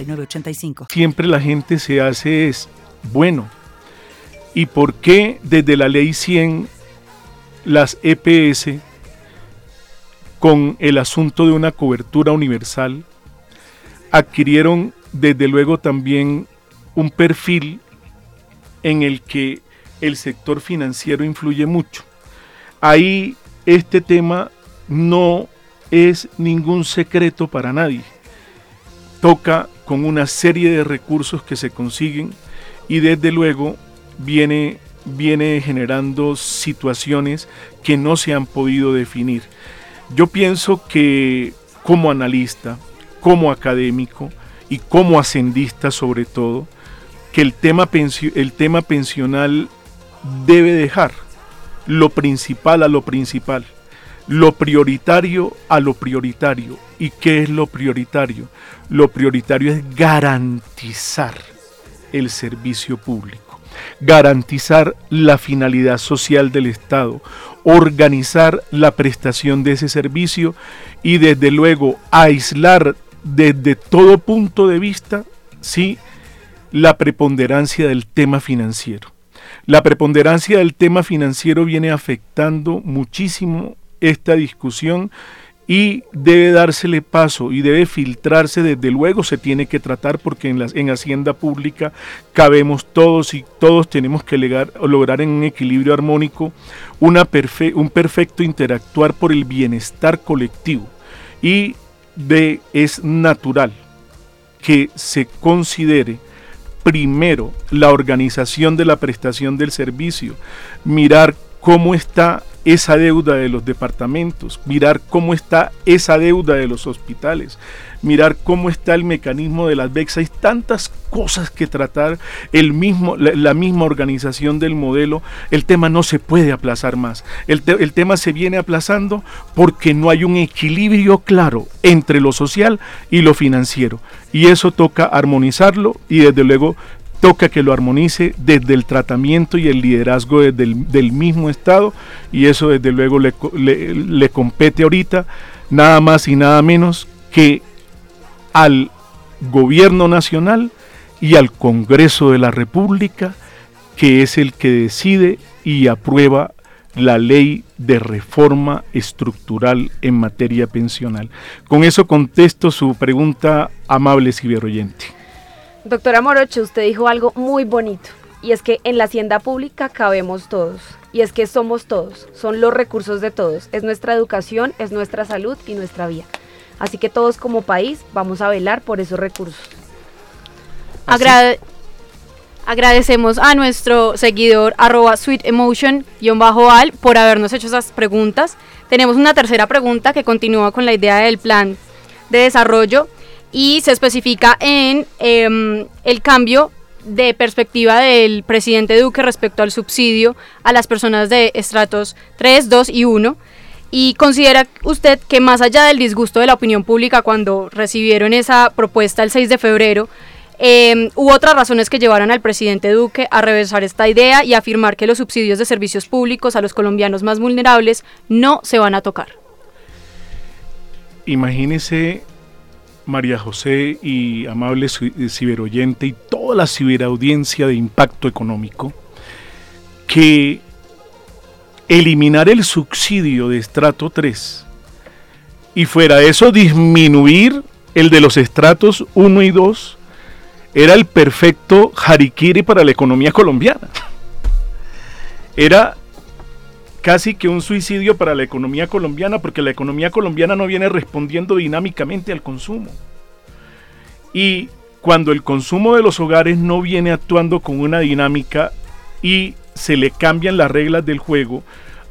Siempre la gente se hace es, bueno, ¿y por qué desde la ley 100 las EPS con el asunto de una cobertura universal adquirieron desde luego también un perfil en el que el sector financiero influye mucho. Ahí este tema no es ningún secreto para nadie. Toca con una serie de recursos que se consiguen y desde luego viene, viene generando situaciones que no se han podido definir. Yo pienso que como analista, como académico y como ascendista sobre todo, que el tema, el tema pensional debe dejar lo principal a lo principal, lo prioritario a lo prioritario. ¿Y qué es lo prioritario? lo prioritario es garantizar el servicio público, garantizar la finalidad social del Estado, organizar la prestación de ese servicio y desde luego aislar desde todo punto de vista sí la preponderancia del tema financiero. La preponderancia del tema financiero viene afectando muchísimo esta discusión y debe dársele paso y debe filtrarse, desde luego se tiene que tratar porque en, en Hacienda Pública cabemos todos y todos tenemos que lograr en un equilibrio armónico una un perfecto interactuar por el bienestar colectivo. Y de, es natural que se considere primero la organización de la prestación del servicio, mirar cómo está esa deuda de los departamentos, mirar cómo está esa deuda de los hospitales, mirar cómo está el mecanismo de las BEX. Hay tantas cosas que tratar, el mismo, la, misma organización del modelo. El tema no se puede aplazar más. El tema se viene aplazando porque no hay un equilibrio claro entre lo social y lo financiero. Y eso toca armonizarlo y desde luego toca que lo armonice desde el tratamiento y el liderazgo del mismo Estado y eso desde luego le, le, compete ahorita nada más y nada menos que al gobierno nacional y al Congreso de la República, que es el que decide y aprueba la ley de reforma estructural en materia pensional. Con eso contesto su pregunta, amable ciberoyente. Doctora Morocho, usted dijo algo muy bonito, y es que en la hacienda pública cabemos todos, y es que somos todos, son los recursos de todos, es nuestra educación, es nuestra salud y nuestra vida. Así que todos como país vamos a velar por esos recursos. agradecemos a nuestro seguidor arroba sweet emotion-al por habernos hecho esas preguntas. Tenemos una tercera pregunta que continúa con la idea del plan de desarrollo y se especifica en em, el cambio de perspectiva del presidente Duque respecto al subsidio a las personas de estratos 3, 2 y 1. ¿Y considera usted que más allá del disgusto de la opinión pública cuando recibieron esa propuesta el 6 de febrero, Eh, hubo otras razones que llevaron al presidente Duque a reversar esta idea y afirmar que los subsidios de servicios públicos a los colombianos más vulnerables no se van a tocar. Imagínese María José y amable ciberoyente y toda la ciberaudiencia de impacto económico que eliminar el subsidio de estrato 3 y fuera de eso disminuir el de los estratos 1 y 2 era el perfecto harikiri para la economía colombiana. Era casi que un suicidio para la economía colombiana porque la economía colombiana no viene respondiendo dinámicamente al consumo. Y cuando el consumo de los hogares no viene actuando con una dinámica y se le cambian las reglas del juego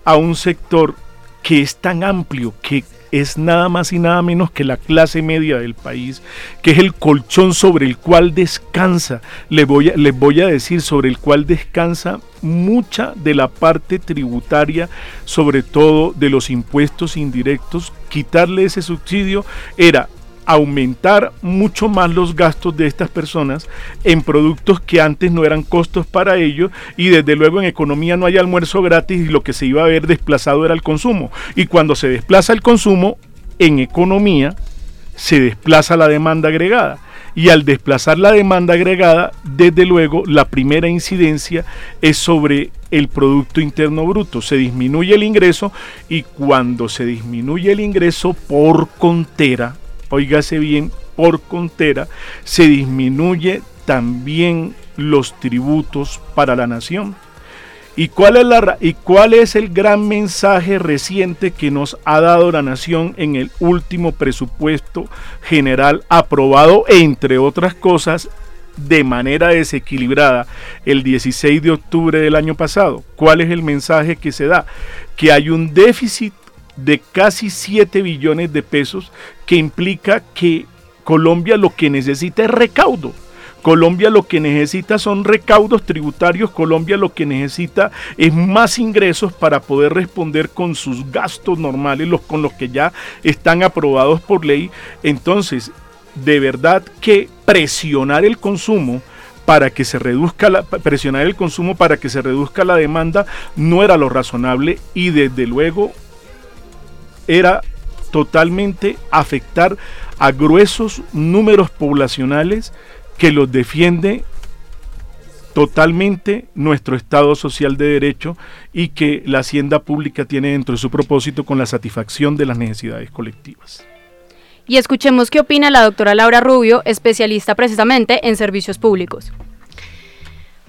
a un sector que es tan amplio, que es nada más y nada menos que la clase media del país, que es el colchón sobre el cual descansa, les voy a, les voy a decir, sobre el cual descansa mucha de la parte tributaria, sobre todo de los impuestos indirectos, quitarle ese subsidio era aumentar mucho más los gastos de estas personas en productos que antes no eran costos para ellos y desde luego en economía no hay almuerzo gratis y lo que se iba a ver desplazado era el consumo. Y cuando se desplaza el consumo, en economía se desplaza la demanda agregada. Y al desplazar la demanda agregada, desde luego la primera incidencia es sobre el Producto Interno Bruto. Se disminuye el ingreso y cuando se disminuye el ingreso por contera, oígase bien, por contera, se disminuye también los tributos para la nación. ¿Y cuál, es la, ¿Y cuál es el gran mensaje reciente que nos ha dado la nación en el último presupuesto general aprobado, entre otras cosas, de manera desequilibrada el 16 de octubre del año pasado? ¿Cuál es el mensaje que se da? Que hay un déficit de casi 7 billones de pesos que implica que Colombia lo que necesita es recaudo. Colombia lo que necesita son recaudos tributarios, Colombia lo que necesita es más ingresos para poder responder con sus gastos normales, los con los que ya están aprobados por ley. Entonces, de verdad que presionar el consumo para que se reduzca la presionar el consumo para que se reduzca la demanda no era lo razonable y desde luego era totalmente afectar a gruesos números poblacionales que los defiende totalmente nuestro Estado social de derecho y que la hacienda pública tiene dentro de su propósito con la satisfacción de las necesidades colectivas. Y escuchemos qué opina la doctora Laura Rubio, especialista precisamente en servicios públicos.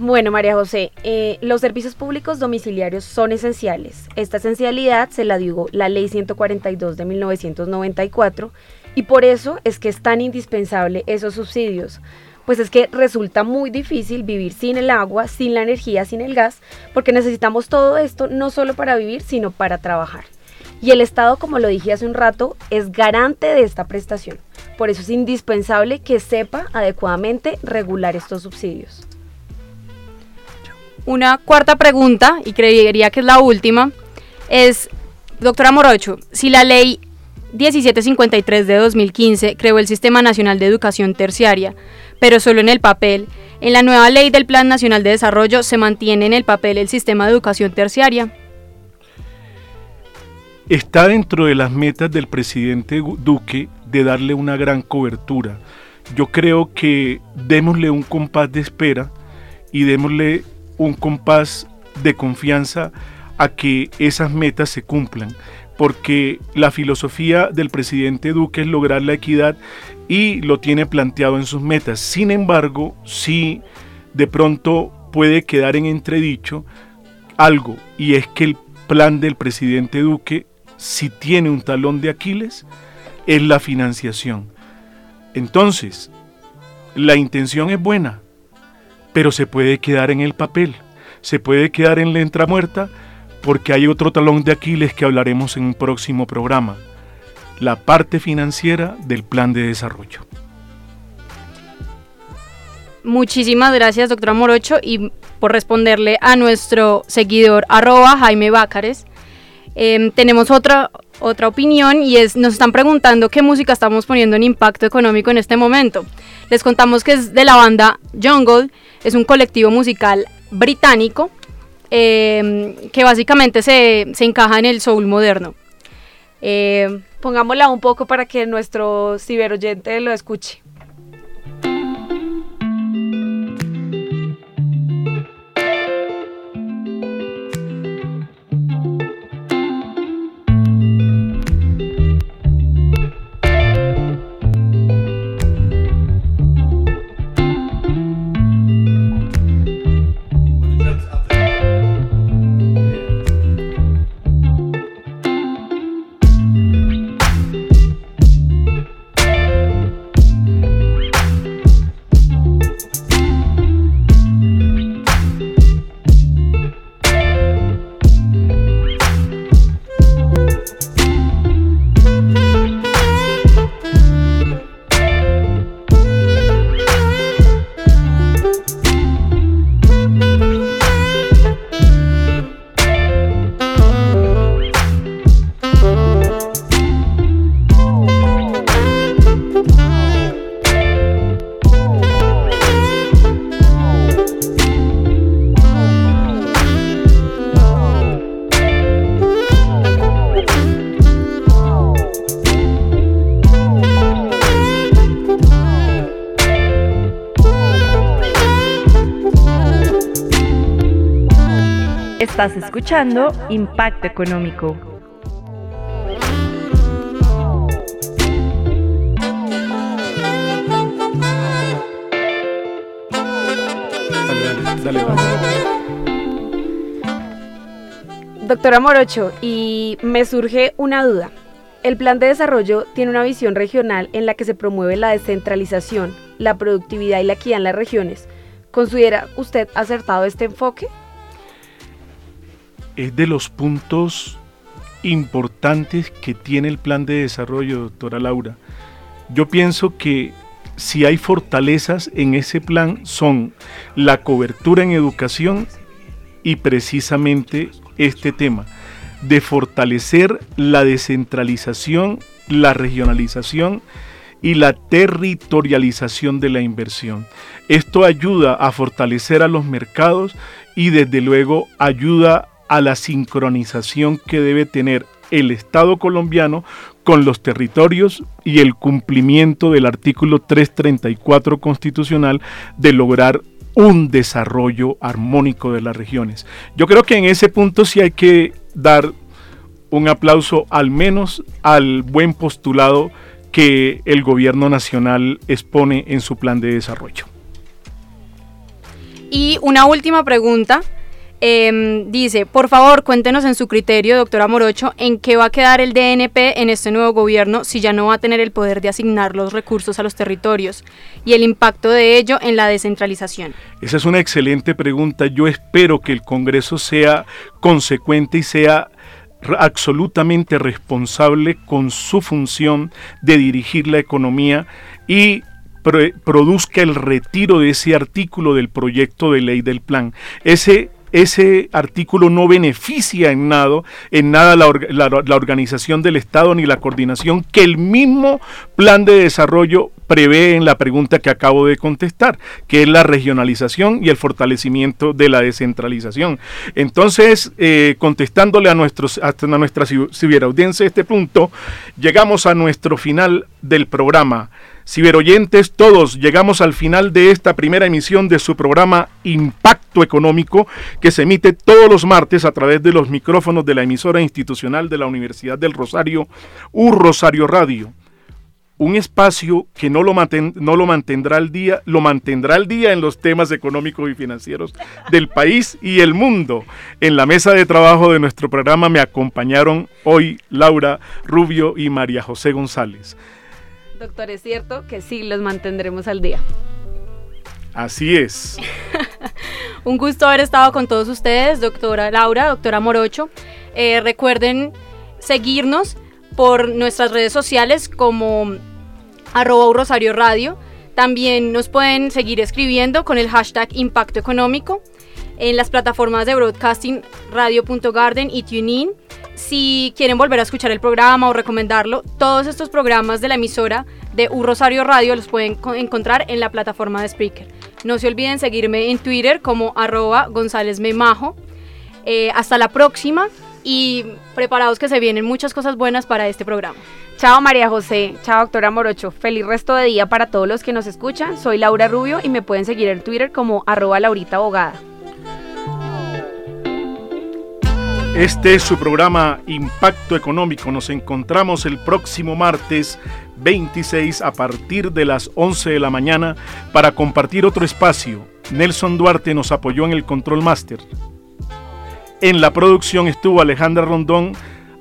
Bueno, María José, eh, los servicios públicos domiciliarios son esenciales. Esta esencialidad se la dio la Ley 142 de 1994 y por eso es que es tan indispensable esos subsidios. Pues es que resulta muy difícil vivir sin el agua, sin la energía, sin el gas, porque necesitamos todo esto no solo para vivir, sino para trabajar. Y el Estado, como lo dije hace un rato, es garante de esta prestación. Por eso es indispensable que sepa adecuadamente regular estos subsidios. Una cuarta pregunta, y creería que es la última, es, doctora Morocho, si la ley 1753 de 2015 creó el Sistema Nacional de Educación Terciaria, pero solo en el papel, en la nueva ley del Plan Nacional de Desarrollo se mantiene en el papel el sistema de educación terciaria. Está dentro de las metas del presidente Duque de darle una gran cobertura. Yo creo que démosle un compás de espera y démosle un compás de confianza a que esas metas se cumplan, porque la filosofía del presidente Duque es lograr la equidad y lo tiene planteado en sus metas. Sin embargo, sí de pronto puede quedar en entredicho algo, y es que el plan del presidente Duque, si tiene un talón de Aquiles, es la financiación. Entonces, la intención es buena, pero se puede quedar en el papel, se puede quedar en la muerta porque hay otro talón de Aquiles que hablaremos en un próximo programa, la parte financiera del plan de desarrollo. Muchísimas gracias, doctora Morocho, y por responderle a nuestro seguidor arroba Jaime Bácares. Em, tenemos otra otra opinión y es, nos están preguntando qué música estamos poniendo en impacto económico en este momento. Les contamos que es de la banda Jungle, es un colectivo musical británico em, que básicamente se, se, encaja en el soul moderno. Eh, pongámosla un poco para que nuestro ciberoyente lo escuche. Estás escuchando Impacto Económico. Doctora Morocho, y me surge una duda. El plan de desarrollo tiene una visión regional en la que se promueve la descentralización, la productividad y la equidad en las regiones. ¿Considera usted acertado este enfoque? Es de los puntos importantes que tiene el plan de desarrollo, doctora Laura. Yo pienso que si hay fortalezas en ese plan son la cobertura en educación y precisamente este tema de fortalecer la descentralización, la regionalización y la territorialización de la inversión. Esto ayuda a fortalecer a los mercados y desde luego ayuda a la sincronización que debe tener el Estado colombiano con los territorios y el cumplimiento del artículo 334 constitucional de lograr un desarrollo armónico de las regiones. Yo creo que en ese punto sí hay que dar un aplauso al menos al buen postulado que el gobierno nacional expone en su plan de desarrollo. Y una última pregunta Em, dice, por favor, cuéntenos en su criterio, doctora Morocho, en qué va a quedar el DNP en este nuevo gobierno si ya no va a tener el poder de asignar los recursos a los territorios y el impacto de ello en la descentralización. Esa es una excelente pregunta. Yo espero que el Congreso sea consecuente y sea absolutamente responsable con su función de dirigir la economía y produzca el retiro de ese artículo del proyecto de ley del plan. Ese ese artículo no beneficia en nada, en nada la, organización del Estado ni la coordinación que el mismo plan de desarrollo prevé en la pregunta que acabo de contestar, que es la regionalización y el fortalecimiento de la descentralización. Entonces, eh, contestándole a, nuestros, a nuestra este punto, llegamos a nuestro final del programa. Ciberoyentes, todos llegamos al final de esta primera emisión de su programa Impacto Económico, que se emite todos los martes a través de los micrófonos de la emisora institucional de la Universidad del Rosario, U Rosario Radio. Un espacio que no lo, no lo mantendrá al día, lo mantendrá al día en los temas económicos y financieros del país y el mundo. En la mesa de trabajo de nuestro programa me acompañaron hoy Laura Rubio y María José González. Doctor, es cierto que sí los mantendremos al día. Así es. [laughs] Un gusto haber estado con todos ustedes, doctora Laura, doctora Morocho. Eh, recuerden seguirnos por nuestras redes sociales como arroba Rosario Radio. También nos pueden seguir escribiendo con el hashtag Impacto Económico en las plataformas de broadcasting radio.garden y TuneIn si quieren volver a escuchar el programa o recomendarlo, todos estos programas de la emisora de U Rosario Radio los pueden encontrar en la plataforma de Spreaker. No se olviden seguirme en Twitter como arroba González Memajo. Eh, hasta la próxima y preparados que se vienen muchas cosas buenas para este programa. Chao María José, chao doctora Morocho, feliz resto de día para todos los que nos escuchan. Soy Laura Rubio y me pueden seguir en Twitter como arroba Laurita Abogada. Este es su programa Impacto Económico. Nos encontramos el próximo martes 26 a partir de las 11 de la mañana para compartir otro espacio. Nelson Duarte nos apoyó en el Control Master. En la producción estuvo Alejandra Rondón,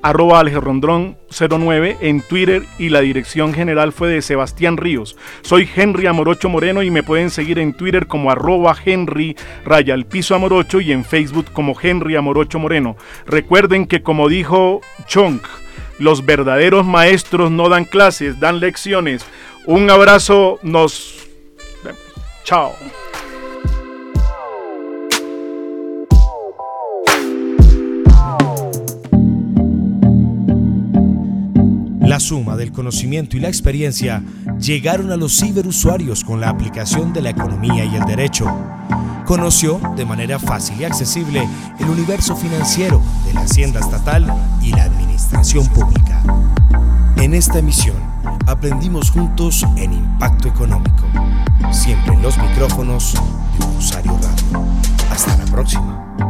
arroba Rondón 09 en Twitter y la dirección general fue de Sebastián Ríos. Soy Henry Amorocho Moreno y me pueden seguir en Twitter como arroba Henry Raya el piso Amorocho y en Facebook como Henry Amorocho Moreno. Recuerden que como dijo Chonk, los verdaderos maestros no dan clases, dan lecciones. Un abrazo, nos... Chao. La suma del conocimiento y la experiencia llegaron a los ciberusuarios con la aplicación de la economía y el derecho. Conoció de manera fácil y accesible el universo financiero de la hacienda estatal y la administración pública. En esta emisión aprendimos juntos en Impacto Económico, siempre en los micrófonos de Rosario Radio. Hasta la próxima.